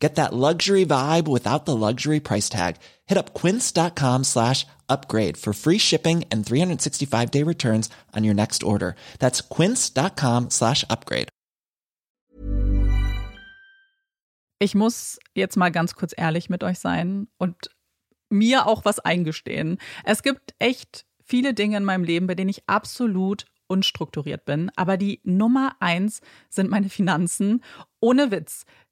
Get that luxury vibe without the luxury price tag. Hit up quince.com slash upgrade for free shipping and 365 day returns on your next order. That's quince.com slash upgrade. Ich muss jetzt mal ganz kurz ehrlich mit euch sein und mir auch was eingestehen. Es gibt echt viele Dinge in meinem Leben, bei denen ich absolut unstrukturiert bin. Aber die Nummer eins sind meine Finanzen. Ohne Witz.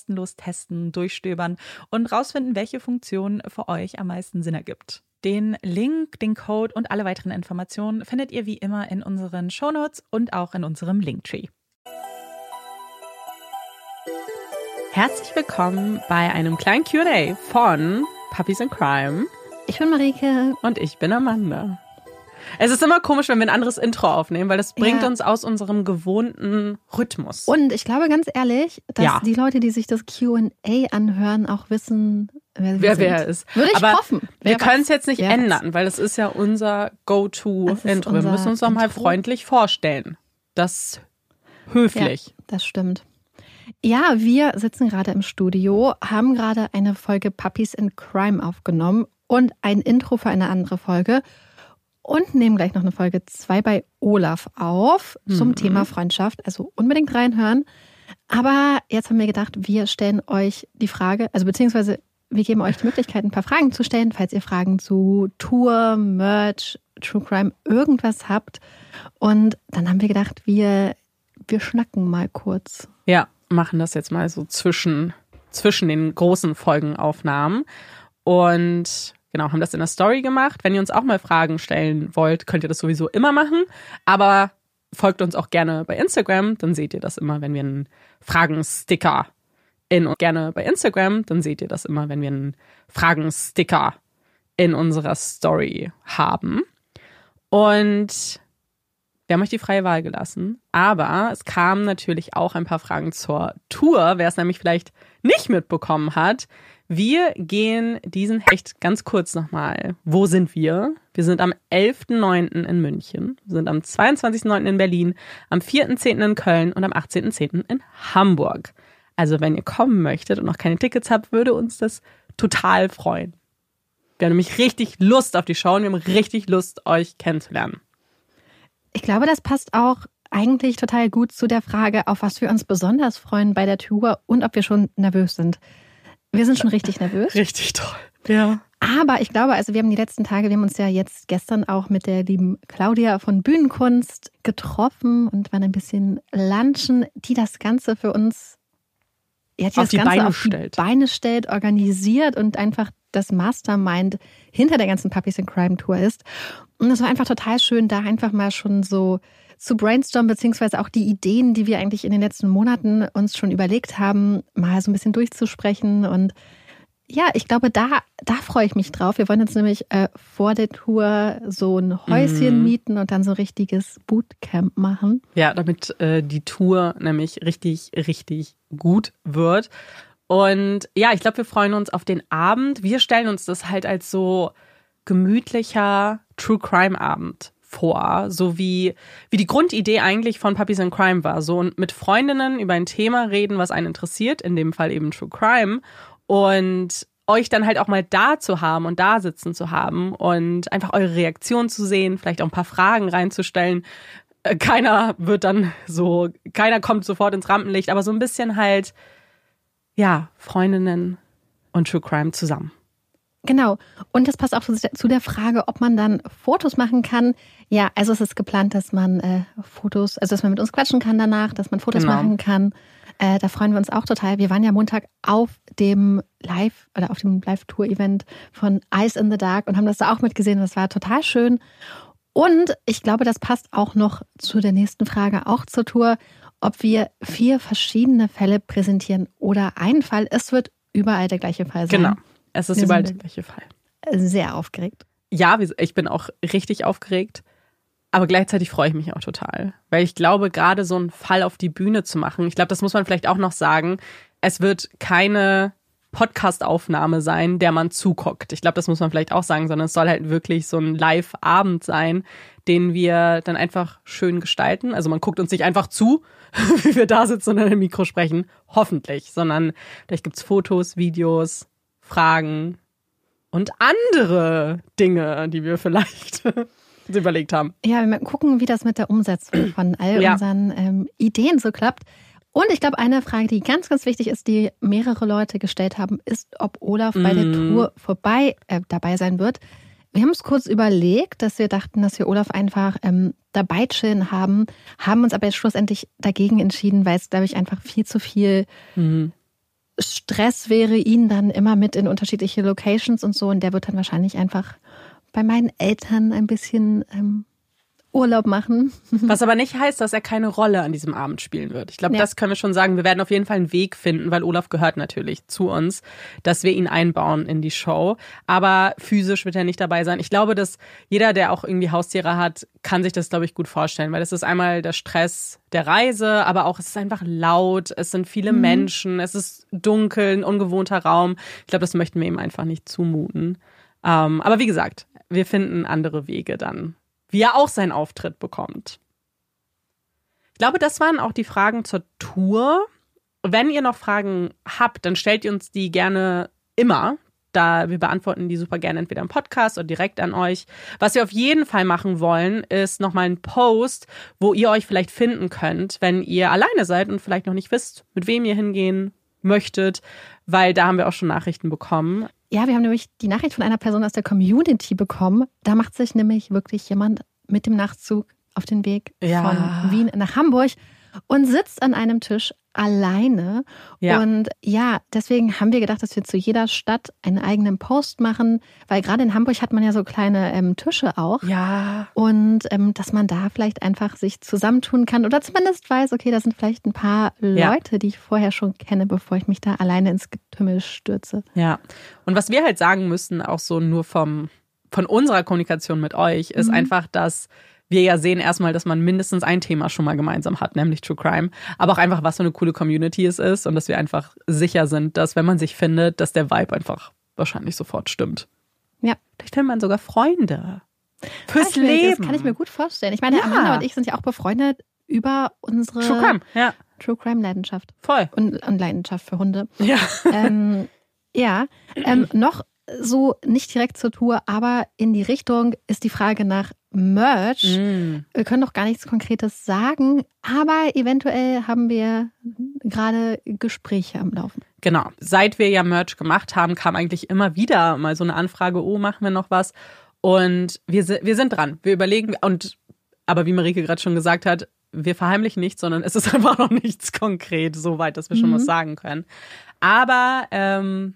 kostenlos testen, durchstöbern und rausfinden, welche Funktion für euch am meisten Sinn ergibt. Den Link, den Code und alle weiteren Informationen findet ihr wie immer in unseren Shownotes und auch in unserem Linktree. Herzlich willkommen bei einem kleinen QA von Puppies in Crime. Ich bin Marike. Und ich bin Amanda. Es ist immer komisch, wenn wir ein anderes Intro aufnehmen, weil das bringt ja. uns aus unserem gewohnten Rhythmus. Und ich glaube ganz ehrlich, dass ja. die Leute, die sich das QA anhören, auch wissen, wer, wer, wer ist. Würde ich Aber hoffen. wir können es jetzt nicht ändern, weil das ist ja unser Go-To-Intro. Wir müssen uns doch mal freundlich vorstellen. Das höflich. Ja, das stimmt. Ja, wir sitzen gerade im Studio, haben gerade eine Folge Puppies in Crime aufgenommen und ein Intro für eine andere Folge und nehmen gleich noch eine Folge 2 bei Olaf auf zum mhm. Thema Freundschaft. Also unbedingt reinhören. Aber jetzt haben wir gedacht, wir stellen euch die Frage, also beziehungsweise wir geben euch die Möglichkeit, ein paar Fragen zu stellen, falls ihr Fragen zu Tour, Merch, True Crime, irgendwas habt. Und dann haben wir gedacht, wir, wir schnacken mal kurz. Ja, machen das jetzt mal so zwischen, zwischen den großen Folgenaufnahmen. Und Genau, haben das in der Story gemacht. Wenn ihr uns auch mal Fragen stellen wollt, könnt ihr das sowieso immer machen. Aber folgt uns auch gerne bei Instagram, dann seht ihr das immer, wenn wir einen Fragensticker in und gerne bei Instagram, dann seht ihr das immer, wenn wir einen Fragensticker in unserer Story haben. Und Wir haben euch die freie Wahl gelassen, aber es kamen natürlich auch ein paar Fragen zur Tour, wer es nämlich vielleicht nicht mitbekommen hat. Wir gehen diesen echt ganz kurz nochmal. Wo sind wir? Wir sind am 11.09. in München, sind am 22.09. in Berlin, am 4.10. in Köln und am 18.10. in Hamburg. Also wenn ihr kommen möchtet und noch keine Tickets habt, würde uns das total freuen. Wir haben nämlich richtig Lust auf die Show und wir haben richtig Lust, euch kennenzulernen. Ich glaube, das passt auch eigentlich total gut zu der Frage, auf was wir uns besonders freuen bei der Tour und ob wir schon nervös sind. Wir sind schon richtig nervös. Richtig toll. Ja. Aber ich glaube, also wir haben die letzten Tage, wir haben uns ja jetzt gestern auch mit der lieben Claudia von Bühnenkunst getroffen und waren ein bisschen lunchen, die das Ganze für uns ja, die auf das die Ganze Beine auf stellt. die Beine stellt, organisiert und einfach das Mastermind hinter der ganzen Puppies in Crime Tour ist. Und es war einfach total schön, da einfach mal schon so zu brainstormen, beziehungsweise auch die Ideen, die wir eigentlich in den letzten Monaten uns schon überlegt haben, mal so ein bisschen durchzusprechen. Und ja, ich glaube, da, da freue ich mich drauf. Wir wollen jetzt nämlich äh, vor der Tour so ein Häuschen Mhm. mieten und dann so ein richtiges Bootcamp machen. Ja, damit äh, die Tour nämlich richtig, richtig gut wird. Und ja, ich glaube, wir freuen uns auf den Abend. Wir stellen uns das halt als so gemütlicher True Crime Abend vor, so wie, wie die Grundidee eigentlich von Puppies and Crime war. So und mit Freundinnen über ein Thema reden, was einen interessiert, in dem Fall eben True Crime. Und euch dann halt auch mal da zu haben und da sitzen zu haben und einfach eure Reaktion zu sehen, vielleicht auch ein paar Fragen reinzustellen. Äh, Keiner wird dann so, keiner kommt sofort ins Rampenlicht, aber so ein bisschen halt, ja, Freundinnen und True Crime zusammen. Genau. Und das passt auch zu der Frage, ob man dann Fotos machen kann. Ja, also es ist geplant, dass man äh, Fotos, also dass man mit uns quatschen kann danach, dass man Fotos Genau. machen kann. Äh, da freuen wir uns auch total. Wir waren ja Montag auf dem Live oder auf dem Live-Tour-Event von Ice in the Dark und haben das da auch mitgesehen. Das war total schön. Und ich glaube, das passt auch noch zu der nächsten Frage, auch zur Tour, ob wir vier verschiedene Fälle präsentieren oder einen Fall. Es wird überall der gleiche Fall sein. Genau. Es ist Wir überall der gleiche Fall. Sehr aufgeregt. ja, ich bin auch richtig aufgeregt, aber gleichzeitig freue ich mich auch total, weil ich glaube, gerade so einen Fall auf die Bühne zu machen, ich glaube, das muss man vielleicht auch noch sagen, es wird keine Podcast-Aufnahme sein, der man zuguckt. Ich glaube, das muss man vielleicht auch sagen, sondern es soll halt wirklich so ein Live-Abend sein, den wir dann einfach schön gestalten. Also man guckt uns nicht einfach zu, wie wir da sitzen und in ein Mikro sprechen, hoffentlich, sondern vielleicht gibt's Fotos, Videos, Fragen, und andere Dinge, die wir vielleicht uns überlegt haben. Ja, wir gucken, wie das mit der Umsetzung von all Ja. unseren ähm, Ideen so klappt. Und ich glaube, eine Frage, die ganz, ganz wichtig ist, die mehrere Leute gestellt haben, ist, ob Olaf bei der Mm. Tour vorbei äh, dabei sein wird. Wir haben uns kurz überlegt, dass wir dachten, dass wir Olaf einfach ähm, dabei chillen haben, haben uns aber jetzt schlussendlich dagegen entschieden, weil es, glaube ich, einfach viel zu viel Mhm. Stress wäre, ihn dann immer mit in unterschiedliche Locations und so. Und der wird dann wahrscheinlich einfach bei meinen Eltern ein bisschen ähm, Urlaub machen. Was aber nicht heißt, dass er keine Rolle an diesem Abend spielen wird. Ich glaube, Ja. das können wir schon sagen. Wir werden auf jeden Fall einen Weg finden, weil Olaf gehört natürlich zu uns, dass wir ihn einbauen in die Show. Aber physisch wird er nicht dabei sein. Ich glaube, dass jeder, der auch irgendwie Haustiere hat, kann sich das, glaube ich, gut vorstellen, weil es ist einmal der Stress der Reise, aber auch es ist einfach laut, es sind viele Menschen, es ist dunkel, ein ungewohnter Raum. Ich glaube, das möchten wir ihm einfach nicht zumuten. Ähm, aber wie gesagt, wir finden andere Wege dann, wie er auch seinen Auftritt bekommt. Ich glaube, das waren auch die Fragen zur Tour. Wenn ihr noch Fragen habt, dann stellt ihr uns die gerne immer. Da wir beantworten die super gerne entweder im Podcast oder direkt an euch. Was wir auf jeden Fall machen wollen, ist nochmal ein Post, wo ihr euch vielleicht finden könnt, wenn ihr alleine seid und vielleicht noch nicht wisst, mit wem ihr hingehen möchtet, weil da haben wir auch schon Nachrichten bekommen. Ja, wir haben nämlich die Nachricht von einer Person aus der Community bekommen. Da macht sich nämlich wirklich jemand mit dem Nachtzug auf den Weg Ja. von Wien nach Hamburg und sitzt an einem Tisch alleine. Ja. Und ja, deswegen haben wir gedacht, dass wir zu jeder Stadt einen eigenen Post machen, weil gerade in Hamburg hat man ja so kleine ähm, Tische auch. Ja. Und ähm, dass man da vielleicht einfach sich zusammentun kann oder zumindest weiß, okay, da sind vielleicht ein paar Ja. Leute, die ich vorher schon kenne, bevor ich mich da alleine ins Getümmel stürze. Ja. Und was wir halt sagen müssen, auch so nur vom, von unserer Kommunikation mit euch, ist Mhm. einfach, dass wir ja sehen erstmal, dass man mindestens ein Thema schon mal gemeinsam hat, nämlich True Crime. Aber auch einfach, was für eine coole Community es ist und dass wir einfach sicher sind, dass wenn man sich findet, dass der Vibe einfach wahrscheinlich sofort stimmt. Ja. Vielleicht findet man sogar Freunde. Fürs kann ich mir, Leben. Das kann ich mir gut vorstellen. Ich meine, Ja. Amanda und ich sind ja auch befreundet über unsere True Crime, ja, True Crime Leidenschaft voll. und, und Leidenschaft für Hunde. Ja. ähm, ja, ähm, noch so nicht direkt zur Tour, aber in die Richtung ist die Frage nach Merch. Mm. Wir können noch gar nichts Konkretes sagen, aber eventuell haben wir gerade Gespräche am Laufen. Genau. Seit wir ja Merch gemacht haben, kam eigentlich immer wieder mal so eine Anfrage, oh, machen wir noch was? Und wir, wir sind dran. Wir überlegen, und aber wie Marike gerade schon gesagt hat, wir verheimlichen nichts, sondern es ist einfach noch nichts konkret, so weit, dass wir schon Mhm. was sagen können. Aber ähm,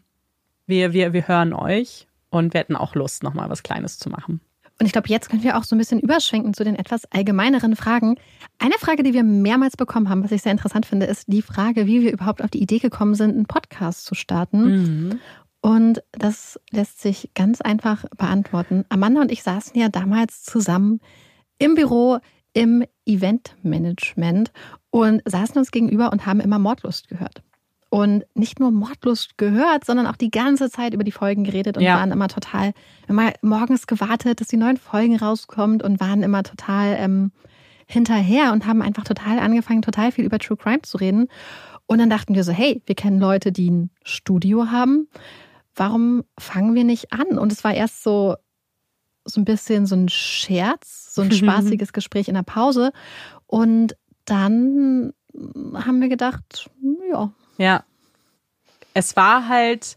wir, wir, wir hören euch und wir hätten auch Lust, nochmal was Kleines zu machen. Und ich glaube, jetzt können wir auch so ein bisschen überschwenken zu den etwas allgemeineren Fragen. Eine Frage, die wir mehrmals bekommen haben, was ich sehr interessant finde, ist die Frage, wie wir überhaupt auf die Idee gekommen sind, einen Podcast zu starten. Und das lässt sich ganz einfach beantworten. Amanda und ich saßen ja damals zusammen im Büro im Eventmanagement und saßen uns gegenüber und haben immer Mordlust gehört. Und nicht nur Mordlust gehört, sondern auch die ganze Zeit über die Folgen geredet und Ja. waren immer total, immer morgens gewartet, dass die neuen Folgen rauskommt und waren immer total ähm, hinterher und haben einfach total angefangen, total viel über True Crime zu reden. Und dann dachten wir so, hey, wir kennen Leute, die ein Studio haben. Warum fangen wir nicht an? Und es war erst so, so ein bisschen so ein Scherz, so ein spaßiges Gespräch in der Pause. Und dann haben wir gedacht, ja, Ja. Es war halt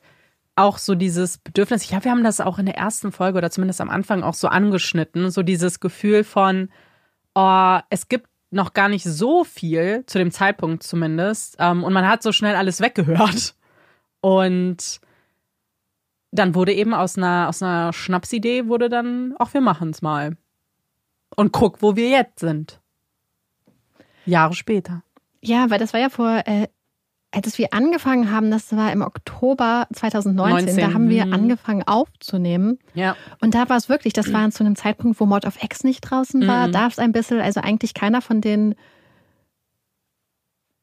auch so dieses Bedürfnis, ich glaube, wir haben das auch in der ersten Folge oder zumindest am Anfang auch so angeschnitten, so dieses Gefühl von, oh, es gibt noch gar nicht so viel, zu dem Zeitpunkt zumindest, ähm, und man hat so schnell alles weggehört. Und dann wurde eben aus einer, aus einer Schnapsidee wurde dann, auch wir machen es mal. Und guck, wo wir jetzt sind. Jahre später. Ja, weil das war ja vor, äh, als wir angefangen haben, das war im Oktober 2019, 19, da haben wir hm. angefangen aufzunehmen. Ja. Und da war es wirklich, das war zu einem Zeitpunkt, wo Mord of X nicht draußen war, Mhm. darf es ein bisschen, also eigentlich keiner von den,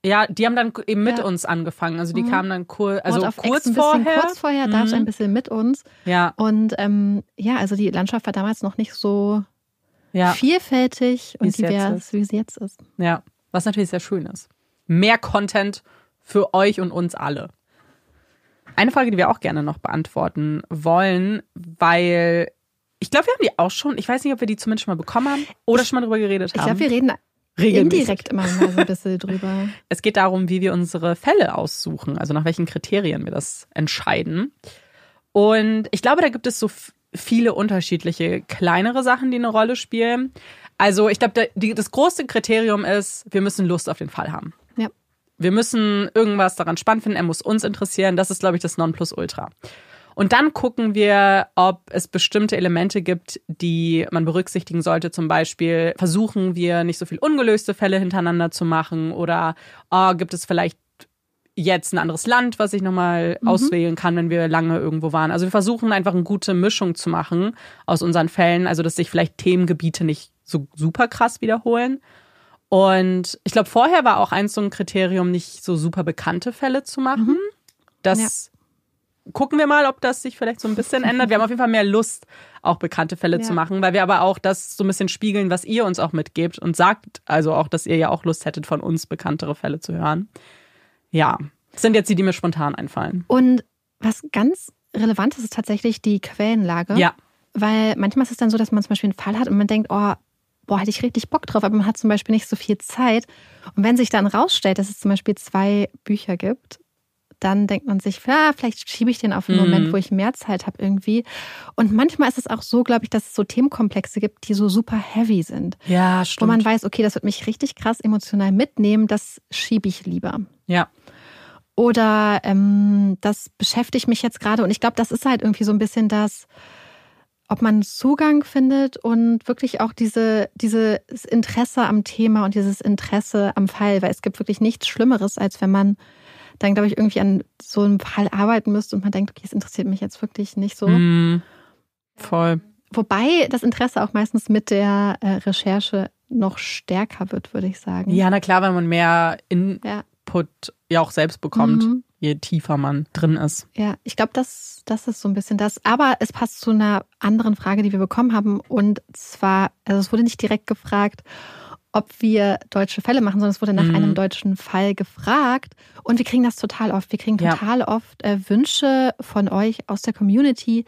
Ja, die haben dann eben mit Ja. uns angefangen. Also die Mhm. kamen dann kur also kurz vorher. kurz vorher, darf es Mhm. ein bisschen mit uns. Ja, Und ähm, ja, also die Landschaft war damals noch nicht so ja, vielfältig und divers, wie sie jetzt ist. ja. Was natürlich sehr schön ist. Mehr Content für euch und uns alle. Eine Frage, die wir auch gerne noch beantworten wollen, weil ich glaube, wir haben die auch schon. Ich weiß nicht, ob wir die zumindest schon mal bekommen haben oder schon mal drüber geredet Ich haben. glaube, wir reden Regelmäßig. indirekt immer mal so ein bisschen drüber. Es geht darum, wie wir unsere Fälle aussuchen, also nach welchen Kriterien wir das entscheiden. Und ich glaube, da gibt es so viele unterschiedliche kleinere Sachen, die eine Rolle spielen. Also ich glaube, das große Kriterium ist, wir müssen Lust auf den Fall haben. Wir müssen irgendwas daran spannend finden, er muss uns interessieren. Das ist, glaube ich, das Nonplusultra. Und dann gucken wir, ob es bestimmte Elemente gibt, die man berücksichtigen sollte. Zum Beispiel versuchen wir nicht so viel ungelöste Fälle hintereinander zu machen oder oh, gibt es vielleicht jetzt ein anderes Land, was ich nochmal auswählen kann, wenn wir lange irgendwo waren. Also wir versuchen einfach eine gute Mischung zu machen aus unseren Fällen, also dass sich vielleicht Themengebiete nicht so super krass wiederholen. Und ich glaube, vorher war auch eins so ein Kriterium, nicht so super bekannte Fälle zu machen. Das gucken wir mal, ob das sich vielleicht so ein bisschen ändert. Wir haben auf jeden Fall mehr Lust, auch bekannte Fälle Ja. zu machen, weil wir aber auch das so ein bisschen spiegeln, was ihr uns auch mitgebt und sagt, also auch, dass ihr ja auch Lust hättet, von uns bekanntere Fälle zu hören. Ja, das sind jetzt die, die mir spontan einfallen. Und was ganz relevant ist, ist tatsächlich die Quellenlage. Ja, Weil manchmal ist es dann so, dass man zum Beispiel einen Fall hat und man denkt, oh, boah, hätte ich richtig Bock drauf, aber man hat zum Beispiel nicht so viel Zeit. Und wenn sich dann rausstellt, dass es zum Beispiel zwei Bücher gibt, dann denkt man sich, ja, vielleicht schiebe ich den auf einen Mhm. Moment, wo ich mehr Zeit habe irgendwie. Und manchmal ist es auch so, glaube ich, dass es so Themenkomplexe gibt, die so super heavy sind. ja, Wo stimmt. man weiß, okay, das wird mich richtig krass emotional mitnehmen, das schiebe ich lieber. ja, Oder ähm, das beschäftigt mich jetzt gerade. Und ich glaube, das ist halt irgendwie so ein bisschen das, ob man Zugang findet und wirklich auch diese, dieses Interesse am Thema und dieses Interesse am Fall. Weil es gibt wirklich nichts Schlimmeres, als wenn man dann, glaube ich, irgendwie an so einem Fall arbeiten müsste und man denkt, okay, es interessiert mich jetzt wirklich nicht so. Mhm. voll. wobei das Interesse auch meistens mit der äh, Recherche noch stärker wird, würde ich sagen. Ja, na klar, wenn man mehr Input ja, ja auch selbst bekommt. Mhm je tiefer man drin ist. Ja, ich glaube, das, das ist so ein bisschen das. Aber es passt zu einer anderen Frage, die wir bekommen haben. Und zwar, also es wurde nicht direkt gefragt, ob wir deutsche Fälle machen, sondern es wurde nach mhm. einem deutschen Fall gefragt. Und wir kriegen das total oft. Wir kriegen total ja. oft äh, Wünsche von euch aus der Community,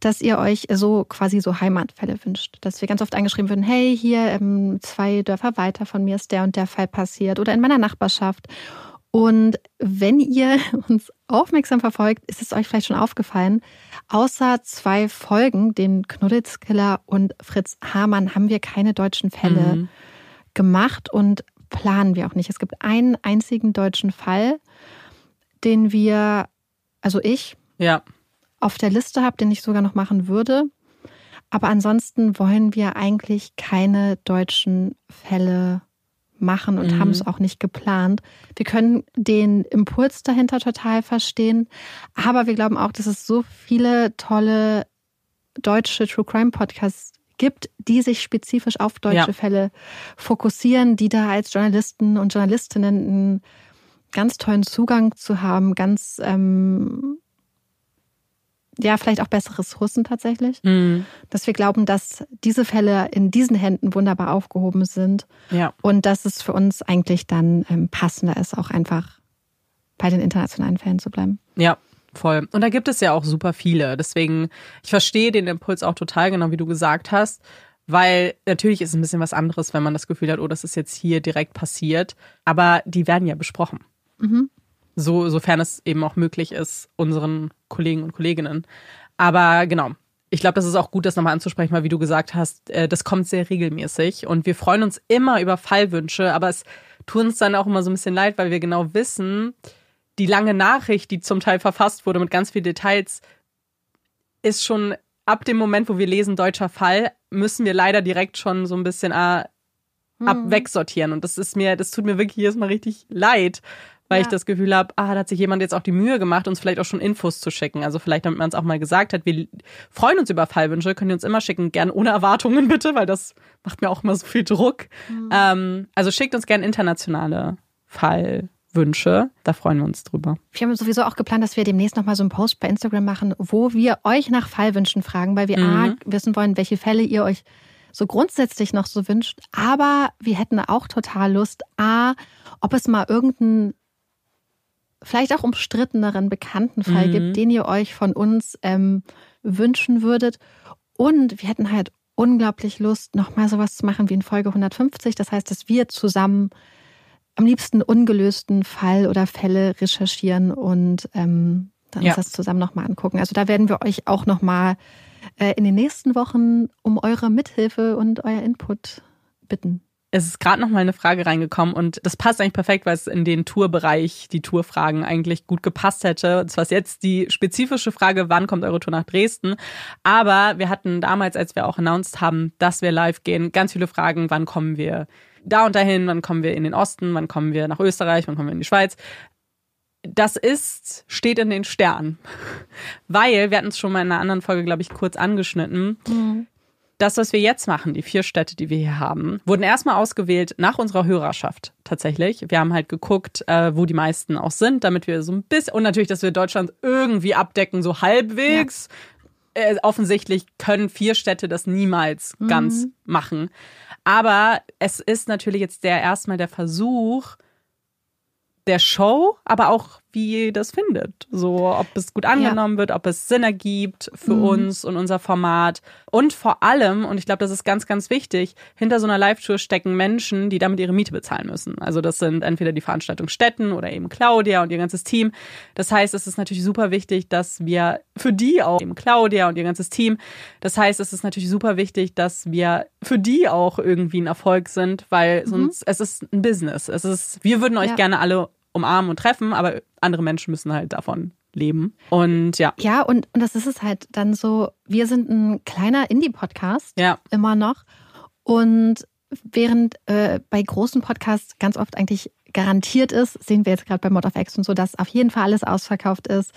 dass ihr euch so quasi so Heimatfälle wünscht. Dass wir ganz oft angeschrieben würden, hey, hier ähm, zwei Dörfer weiter von mir ist der und der Fall passiert oder in meiner Nachbarschaft. Und wenn ihr uns aufmerksam verfolgt, ist es euch vielleicht schon aufgefallen, außer zwei Folgen, den Knuddelskiller und Fritz Hamann, haben wir keine deutschen Fälle mhm. gemacht und planen wir auch nicht. Es gibt einen einzigen deutschen Fall, den wir, also ich, ja. auf der Liste habe, den ich sogar noch machen würde. Aber ansonsten wollen wir eigentlich keine deutschen Fälle machen und mhm. haben es auch nicht geplant. Wir können den Impuls dahinter total verstehen, aber wir glauben auch, dass es so viele tolle deutsche True Crime Podcasts gibt, die sich spezifisch auf deutsche ja. Fälle fokussieren, die da als Journalisten und Journalistinnen einen ganz tollen Zugang zu haben, ganz ähm, ja, vielleicht auch bessere Ressourcen tatsächlich. Mhm. Dass wir glauben, dass diese Fälle in diesen Händen wunderbar aufgehoben sind. Ja. Und dass es für uns eigentlich dann ähm, passender ist, auch einfach bei den internationalen Fällen zu bleiben. Ja, voll. Und da gibt es ja auch super viele. Deswegen, ich verstehe den Impuls auch total, genau wie du gesagt hast. Weil natürlich ist es ein bisschen was anderes, wenn man das Gefühl hat, oh, das ist jetzt hier direkt passiert. Aber die werden ja besprochen. Mhm so, sofern es eben auch möglich ist, unseren Kollegen und Kolleginnen. Aber genau, ich glaube, das ist auch gut, das nochmal anzusprechen, weil wie du gesagt hast, äh, das kommt sehr regelmäßig und wir freuen uns immer über Fallwünsche, aber es tut uns dann auch immer so ein bisschen leid, weil wir genau wissen, die lange Nachricht, die zum Teil verfasst wurde mit ganz vielen Details, ist schon ab dem Moment, wo wir lesen deutscher Fall, müssen wir leider direkt schon so ein bisschen äh, ab hm. wegsortieren und das ist mir, das tut mir wirklich jedes Mal richtig leid, weil ja. ich das Gefühl habe, ah, da hat sich jemand jetzt auch die Mühe gemacht, uns vielleicht auch schon Infos zu schicken. Also vielleicht, damit man es auch mal gesagt hat, wir freuen uns über Fallwünsche, könnt ihr uns immer schicken, gern ohne Erwartungen bitte, weil das macht mir auch immer so viel Druck. Mhm. Ähm, also schickt uns gern internationale Fallwünsche, da freuen wir uns drüber. Wir haben sowieso auch geplant, dass wir demnächst nochmal so einen Post bei Instagram machen, wo wir euch nach Fallwünschen fragen, weil wir mhm. A, wissen wollen, welche Fälle ihr euch so grundsätzlich noch so wünscht. Aber wir hätten auch total Lust, A, ob es mal irgendeinen vielleicht auch umstritteneren bekannten Fall mhm. gibt, den ihr euch von uns ähm, wünschen würdet. Und wir hätten halt unglaublich Lust, nochmal sowas zu machen wie in Folge 150. Das heißt, dass wir zusammen am liebsten ungelösten Fall oder Fälle recherchieren und ähm, dann ja. uns das zusammen nochmal angucken. Also da werden wir euch auch nochmal äh, in den nächsten Wochen um eure Mithilfe und euer Input bitten es ist gerade noch mal eine Frage reingekommen und das passt eigentlich perfekt, weil es in den Tourbereich, die Tourfragen eigentlich gut gepasst hätte. Das war jetzt die spezifische Frage, wann kommt eure Tour nach Dresden? Aber wir hatten damals, als wir auch announced haben, dass wir live gehen, ganz viele Fragen, wann kommen wir da und dahin, wann kommen wir in den Osten, wann kommen wir nach Österreich, wann kommen wir in die Schweiz? Das ist, steht in den Sternen. Weil, wir hatten es schon mal in einer anderen Folge, glaube ich, kurz angeschnitten. Mhm das, was wir jetzt machen, die vier Städte, die wir hier haben, wurden erstmal ausgewählt nach unserer Hörerschaft tatsächlich. Wir haben halt geguckt, äh, wo die meisten auch sind, damit wir so ein bisschen, und natürlich, dass wir Deutschland irgendwie abdecken, so halbwegs. Ja. Äh, offensichtlich können vier Städte das niemals mhm. ganz machen. Aber es ist natürlich jetzt der erstmal der Versuch, der Show, aber auch wie das findet. So, ob es gut angenommen ja. wird, ob es Sinn ergibt für mhm. uns und unser Format. Und vor allem, und ich glaube, das ist ganz, ganz wichtig, hinter so einer Live-Tour stecken Menschen, die damit ihre Miete bezahlen müssen. Also das sind entweder die Veranstaltungsstätten oder eben Claudia und ihr ganzes Team. Das heißt, es ist natürlich super wichtig, dass wir für die auch, eben Claudia und ihr ganzes Team, das heißt, es ist natürlich super wichtig, dass wir für die auch irgendwie ein Erfolg sind, weil mhm. sonst, es ist ein Business. Es ist, wir würden euch ja. gerne alle umarmen und treffen, aber andere Menschen müssen halt davon leben. Und ja. Ja, und, und das ist es halt dann so, wir sind ein kleiner Indie-Podcast, ja. immer noch. Und während äh, bei großen Podcasts ganz oft eigentlich garantiert ist, sehen wir jetzt gerade bei Mod of X und so, dass auf jeden Fall alles ausverkauft ist,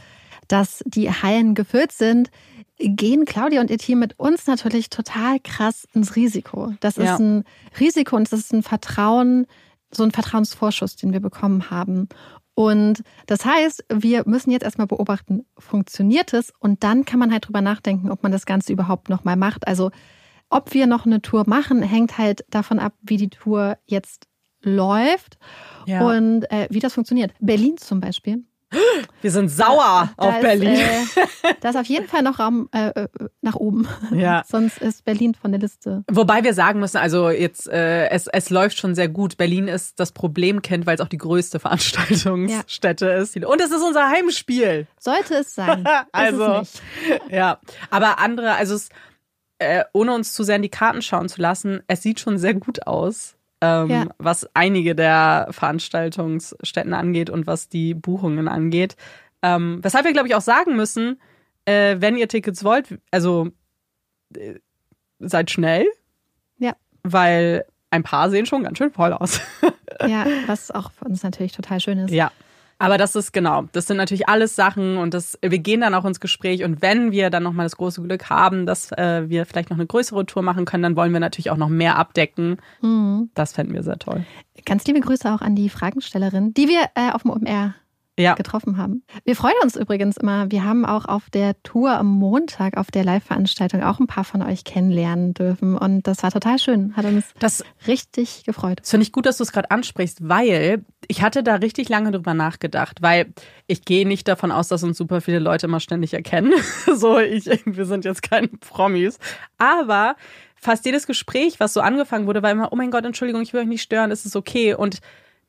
dass die Hallen gefüllt sind, gehen Claudia und ihr Team mit uns natürlich total krass ins Risiko. Das ist Ja. ein Risiko und das ist ein Vertrauen, so ein Vertrauensvorschuss, den wir bekommen haben. Und das heißt, wir müssen jetzt erstmal beobachten, funktioniert es? Und dann kann man halt drüber nachdenken, ob man das Ganze überhaupt nochmal macht. Also, ob wir noch eine Tour machen, hängt halt davon ab, wie die Tour jetzt läuft Ja. und äh, wie das funktioniert. Berlin zum Beispiel. Wir sind sauer Da auf ist, Berlin. Äh, da ist auf jeden Fall noch Raum äh, äh, nach oben. Ja. Sonst ist Berlin von der Liste. Wobei wir sagen müssen, also jetzt, äh, es, es läuft schon sehr gut. Berlin ist das Problemkind, weil es auch die größte Veranstaltungsstätte ist. Und es ist unser Heimspiel. Sollte es sein. Also. Ist es nicht. Ja. Aber andere, also es, äh, ohne uns zu sehr in die Karten schauen zu lassen, es sieht schon sehr gut aus. Ähm, Ja. was einige der Veranstaltungsstätten angeht und was die Buchungen angeht. Ähm, weshalb wir, glaube ich, auch sagen müssen, äh, wenn ihr Tickets wollt, also äh, seid schnell, Ja. weil ein paar sehen schon ganz schön voll aus. Ja, was auch für uns natürlich total schön ist. ja. Aber das ist genau, das sind natürlich alles Sachen und das, wir gehen dann auch ins Gespräch und wenn wir dann nochmal das große Glück haben, dass äh, wir vielleicht noch eine größere Tour machen können, dann wollen wir natürlich auch noch mehr abdecken. Mhm. Das fänden wir sehr toll. Ganz liebe Grüße auch an die Fragenstellerin, die wir äh, auf dem OMR Ja. getroffen haben. Wir freuen uns übrigens immer. Wir haben auch auf der Tour am Montag, auf der Live-Veranstaltung, auch ein paar von euch kennenlernen dürfen. Und das war total schön. Hat uns Das richtig gefreut. Das finde ich gut, dass du es gerade ansprichst, weil ich hatte da richtig lange drüber nachgedacht, weil ich gehe nicht davon aus, dass uns super viele Leute immer ständig erkennen. so, ich, wir sind jetzt keine Promis. Aber fast jedes Gespräch, was so angefangen wurde, war immer, oh mein Gott, Entschuldigung, ich will euch nicht stören, ist es okay? Und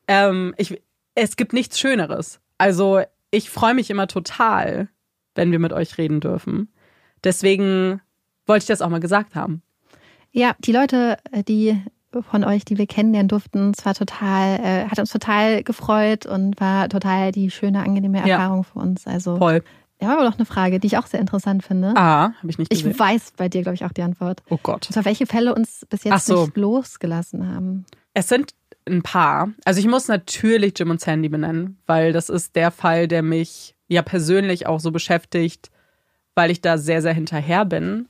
ähm, ich, es gibt nichts Schöneres. Also ich freue mich immer total, wenn wir mit euch reden dürfen. Deswegen wollte ich das auch mal gesagt haben. Ja, die Leute, äh, die von euch, die wir kennenlernen durften, es war total, äh, hat uns total gefreut und war total die schöne, angenehme Ja. Erfahrung für uns. Also, Voll. haben aber noch eine Frage, die ich auch sehr interessant finde. Ah, habe ich nicht ich gesehen. weiß bei dir, glaube ich, auch die Antwort. oh Gott. Und zwar, welche Fälle uns bis jetzt so. nicht losgelassen haben. Es sind ein paar. Also ich muss natürlich Jim und Sandy benennen, weil das ist der Fall, der mich ja persönlich auch so beschäftigt, weil ich da sehr, sehr hinterher bin.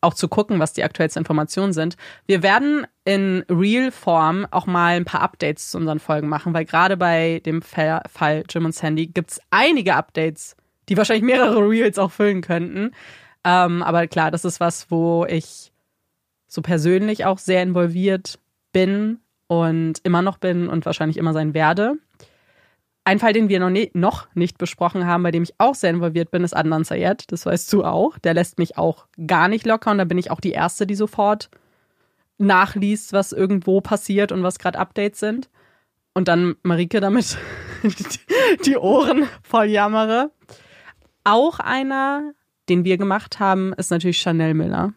Auch zu gucken, was die aktuellsten Informationen sind. Wir werden in Real-Form auch mal ein paar Updates zu unseren Folgen machen, weil gerade bei dem Fall Jim und Sandy gibt's einige Updates, die wahrscheinlich mehrere Reels auch füllen könnten. Ähm, aber klar, das ist was, wo ich so persönlich auch sehr involviert bin und immer noch bin und wahrscheinlich immer sein werde. Ein Fall, den wir noch, ne noch nicht besprochen haben, bei dem ich auch sehr involviert bin, ist Adnan Sayed. Das weißt du auch. Der lässt mich auch gar nicht locker und da bin ich auch die Erste, die sofort nachliest, was irgendwo passiert und was gerade Updates sind. Und dann Marike damit die Ohren voll jammere. Auch einer, den wir gemacht haben, ist natürlich Chanel Miller.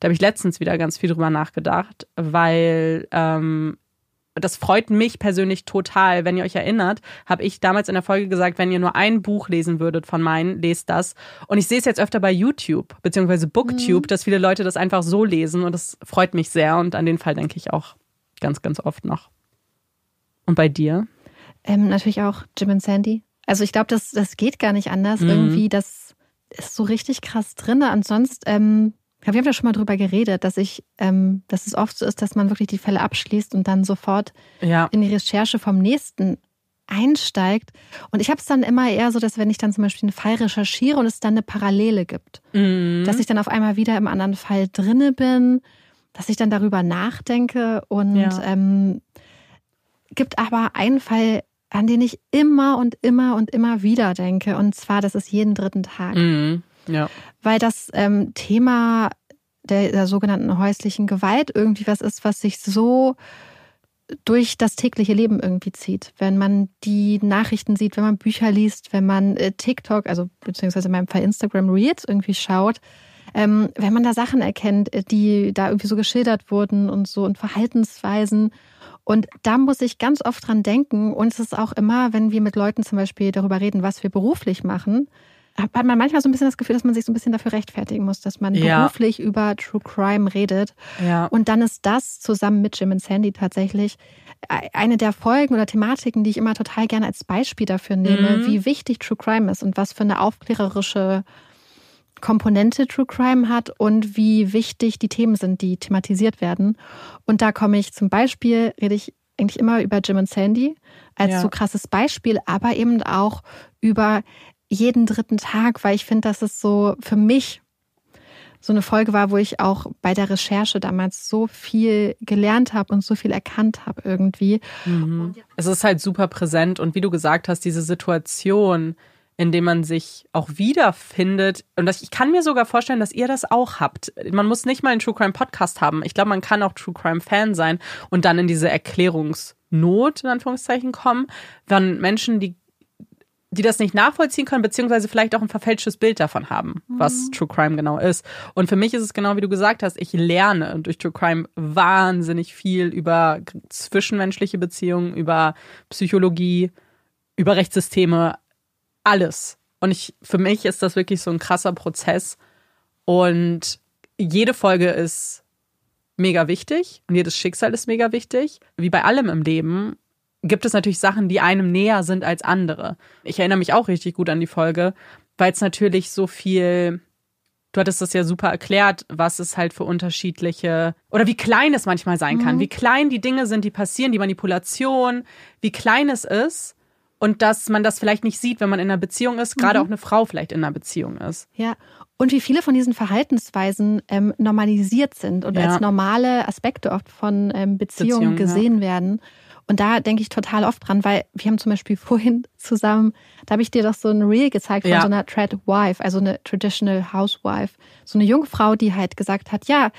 Da habe ich letztens wieder ganz viel drüber nachgedacht, weil ähm, das freut mich persönlich total. Wenn ihr euch erinnert, habe ich damals in der Folge gesagt, wenn ihr nur ein Buch lesen würdet von meinen, lest das. Und ich sehe es jetzt öfter bei YouTube, beziehungsweise Booktube, dass viele Leute das einfach so lesen und das freut mich sehr. Und an den Fall denke ich auch ganz, ganz oft noch. Und bei dir? Ähm, natürlich auch Jim und Sandy. Also ich glaube, das, das geht gar nicht anders. Mhm. Irgendwie, das ist so richtig krass drin. Ansonsten, ähm, ich glaub, wir haben ja schon mal drüber geredet, dass ich, ähm, dass es oft so ist, dass man wirklich die Fälle abschließt und dann sofort Ja. in die Recherche vom nächsten einsteigt. Und ich habe es dann immer eher so, dass wenn ich dann zum Beispiel einen Fall recherchiere und es dann eine Parallele gibt, Mhm. dass ich dann auf einmal wieder im anderen Fall drinne bin, dass ich dann darüber nachdenke und Ja. ähm, gibt aber einen Fall, an den ich immer und immer und immer wieder denke. Und zwar, das ist jeden dritten Tag. Mhm. Ja. Weil das ähm, Thema der, der sogenannten häuslichen Gewalt irgendwie was ist, was sich so durch das tägliche Leben irgendwie zieht. Wenn man die Nachrichten sieht, wenn man Bücher liest, wenn man äh, TikTok, also beziehungsweise in meinem Fall Instagram Reels irgendwie schaut, ähm, wenn man da Sachen erkennt, äh, die da irgendwie so geschildert wurden und so und Verhaltensweisen. Und da muss ich ganz oft dran denken. Und es ist auch immer, wenn wir mit Leuten zum Beispiel darüber reden, was wir beruflich machen, hat man manchmal so ein bisschen das Gefühl, dass man sich so ein bisschen dafür rechtfertigen muss, dass man Ja. beruflich über True Crime redet. Ja. Und dann ist das zusammen mit Jim und Sandy tatsächlich e- eine der Folgen oder Thematiken, die ich immer total gerne als Beispiel dafür nehme, Mhm. wie wichtig True Crime ist und was für eine aufklärerische Komponente True Crime hat und wie wichtig die Themen sind, die thematisiert werden. Und da komme ich zum Beispiel, rede ich eigentlich immer über Jim und Sandy als ja. so krasses Beispiel, aber eben auch über jeden dritten Tag, weil ich finde, dass es so für mich so eine Folge war, wo ich auch bei der Recherche damals so viel gelernt habe und so viel erkannt habe irgendwie. Mhm. Es ist halt super präsent und wie du gesagt hast, diese Situation, in dem man sich auch wiederfindet. Und das, ich kann mir sogar vorstellen, dass ihr das auch habt. Man muss nicht mal einen True Crime Podcast haben. Ich glaube, man kann auch True Crime Fan sein und dann in diese Erklärungsnot, in Anführungszeichen, kommen, wenn Menschen, die die das nicht nachvollziehen können, beziehungsweise vielleicht auch ein verfälschtes Bild davon haben, was mhm. True Crime genau ist. Und für mich ist es genau wie du gesagt hast, ich lerne durch True Crime wahnsinnig viel über zwischenmenschliche Beziehungen, über Psychologie, über Rechtssysteme, alles. Und ich, für mich ist das wirklich so ein krasser Prozess. Und jede Folge ist mega wichtig und jedes Schicksal ist mega wichtig. Wie bei allem im Leben gibt es natürlich Sachen, die einem näher sind als andere. Ich erinnere mich auch richtig gut an die Folge, weil es natürlich so viel Du hattest das ja super erklärt, was es halt für unterschiedliche oder wie klein es manchmal sein kann, mhm. wie klein die Dinge sind, die passieren, die Manipulation, wie klein es ist und dass man das vielleicht nicht sieht, wenn man in einer Beziehung ist, gerade mhm. auch eine Frau vielleicht in einer Beziehung ist. Ja, und wie viele von diesen Verhaltensweisen ähm, normalisiert sind und ja. als normale Aspekte oft von ähm, Beziehungen Beziehung, gesehen ja. werden. Und da denke ich total oft dran, weil wir haben zum Beispiel vorhin zusammen, da habe ich dir doch so ein Reel gezeigt von ja. so einer Trad Wife, also eine Traditional Housewife. So eine junge Frau, die halt gesagt hat, ja,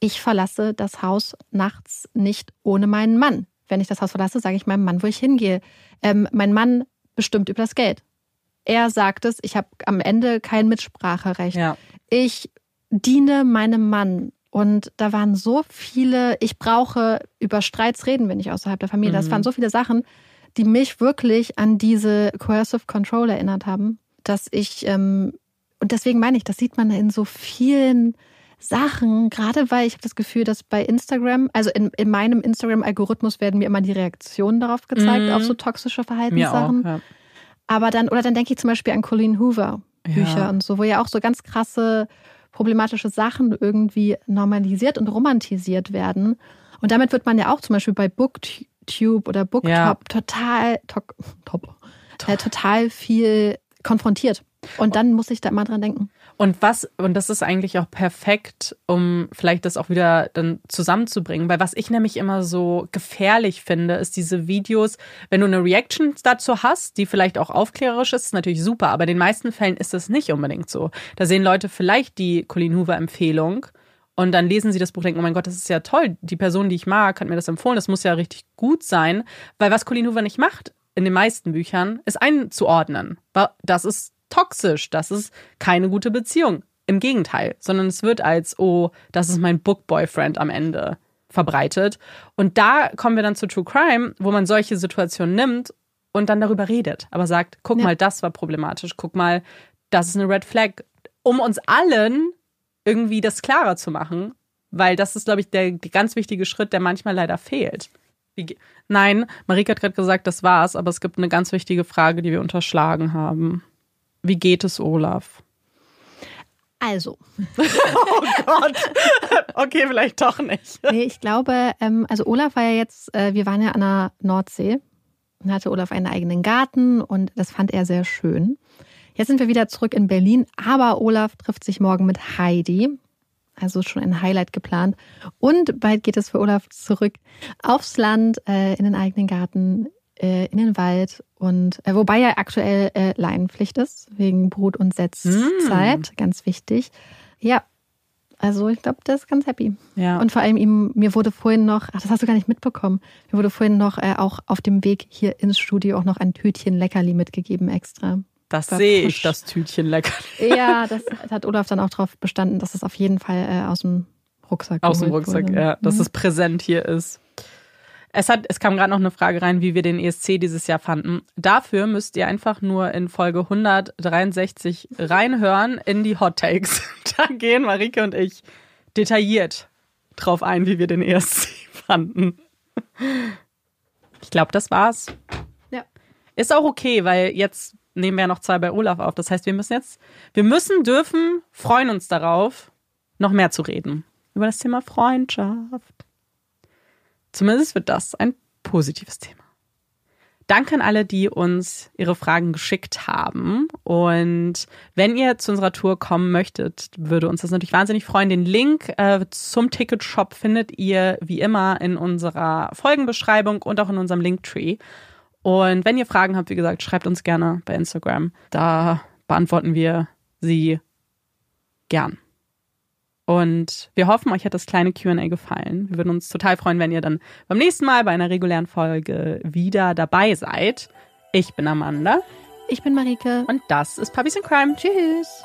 ich verlasse das Haus nachts nicht ohne meinen Mann. Wenn ich das Haus verlasse, sage ich meinem Mann, wo ich hingehe. Ähm, mein Mann bestimmt über das Geld. Er sagt es, ich habe am Ende kein Mitspracherecht. Ja. Ich diene meinem Mann. Und da waren so viele, ich brauche über Streits reden, wenn ich außerhalb der Familie. Mhm. Das waren so viele Sachen, die mich wirklich an diese Coercive Control erinnert haben, dass ich, ähm, und deswegen meine ich, das sieht man in so vielen Sachen, gerade weil ich habe das Gefühl, dass bei Instagram, also in, in meinem Instagram-Algorithmus werden mir immer die Reaktionen darauf gezeigt, mhm. auf so toxische Verhaltenssachen. Auch, ja. Aber dann, oder dann denke ich zum Beispiel an Colleen Hoover Bücher ja. und so, wo ja auch so ganz krasse problematische Sachen irgendwie normalisiert und romantisiert werden. Und damit wird man ja auch zum Beispiel bei Booktube oder Booktop ja. total, top, top, äh, total viel konfrontiert. Und dann muss ich da immer dran denken. Und was, und das ist eigentlich auch perfekt, um vielleicht das auch wieder dann zusammenzubringen, weil was ich nämlich immer so gefährlich finde, ist diese Videos, wenn du eine Reaction dazu hast, die vielleicht auch aufklärerisch ist, ist natürlich super, aber in den meisten Fällen ist das nicht unbedingt so. Da sehen Leute vielleicht die Colleen Hoover Empfehlung und dann lesen sie das Buch und denken, oh mein Gott, das ist ja toll. Die Person, die ich mag, hat mir das empfohlen. Das muss ja richtig gut sein. Weil was Colleen Hoover nicht macht in den meisten Büchern, ist einzuordnen. Das ist toxisch, das ist keine gute Beziehung. Im Gegenteil, sondern es wird als, oh, das ist mein Book-Boyfriend am Ende verbreitet. Und da kommen wir dann zu True Crime, wo man solche Situationen nimmt und dann darüber redet, aber sagt, guck ja. mal, das war problematisch, guck mal, das ist eine Red Flag, um uns allen irgendwie das klarer zu machen, weil das ist, glaube ich, der, der ganz wichtige Schritt, der manchmal leider fehlt. Wie, nein, Marika hat gerade gesagt, das war's, aber es gibt eine ganz wichtige Frage, die wir unterschlagen haben. Wie geht es Olaf? Also. oh Gott. Okay, vielleicht doch nicht. Nee, ich glaube, ähm, also Olaf war ja jetzt, äh, wir waren ja an der Nordsee und hatte Olaf einen eigenen Garten und das fand er sehr schön. Jetzt sind wir wieder zurück in Berlin, aber Olaf trifft sich morgen mit Heidi. Also schon ein Highlight geplant. Und bald geht es für Olaf zurück aufs Land, äh, in den eigenen Garten, äh, in den Wald und äh, wobei ja aktuell äh, Leinenpflicht ist, wegen Brut- und Setzzeit, mm. ganz wichtig. Ja, also ich glaube, der ist ganz happy. Ja. Und vor allem ihm, mir wurde vorhin noch, ach, das hast du gar nicht mitbekommen, mir wurde vorhin noch äh, auch auf dem Weg hier ins Studio auch noch ein Tütchen Leckerli mitgegeben extra. Das sehe ich, das Tütchen Leckerli. Ja, das hat Olaf dann auch darauf bestanden, dass es auf jeden Fall äh, aus dem Rucksack Aus dem Rucksack, wurde. ja, dass mhm. es präsent hier ist. Es, hat, es kam gerade noch eine Frage rein, wie wir den ESC dieses Jahr fanden. Dafür müsst ihr einfach nur in Folge 163 reinhören in die Hot Takes. Da gehen Marike und ich detailliert drauf ein, wie wir den ESC fanden. Ich glaube, das war's. Ja. Ist auch okay, weil jetzt nehmen wir ja noch zwei bei Olaf auf. Das heißt, wir müssen jetzt, wir müssen, dürfen, freuen uns darauf, noch mehr zu reden. Über das Thema Freundschaft. Zumindest wird das ein positives Thema. Danke an alle, die uns ihre Fragen geschickt haben. Und wenn ihr zu unserer Tour kommen möchtet, würde uns das natürlich wahnsinnig freuen. Den Link äh, zum Ticketshop findet ihr wie immer in unserer Folgenbeschreibung und auch in unserem Linktree. Und wenn ihr Fragen habt, wie gesagt, schreibt uns gerne bei Instagram. Da beantworten wir sie gern. Und wir hoffen, euch hat das kleine QA gefallen. Wir würden uns total freuen, wenn ihr dann beim nächsten Mal bei einer regulären Folge wieder dabei seid. Ich bin Amanda. Ich bin Marike. Und das ist Puppies in Crime. Tschüss.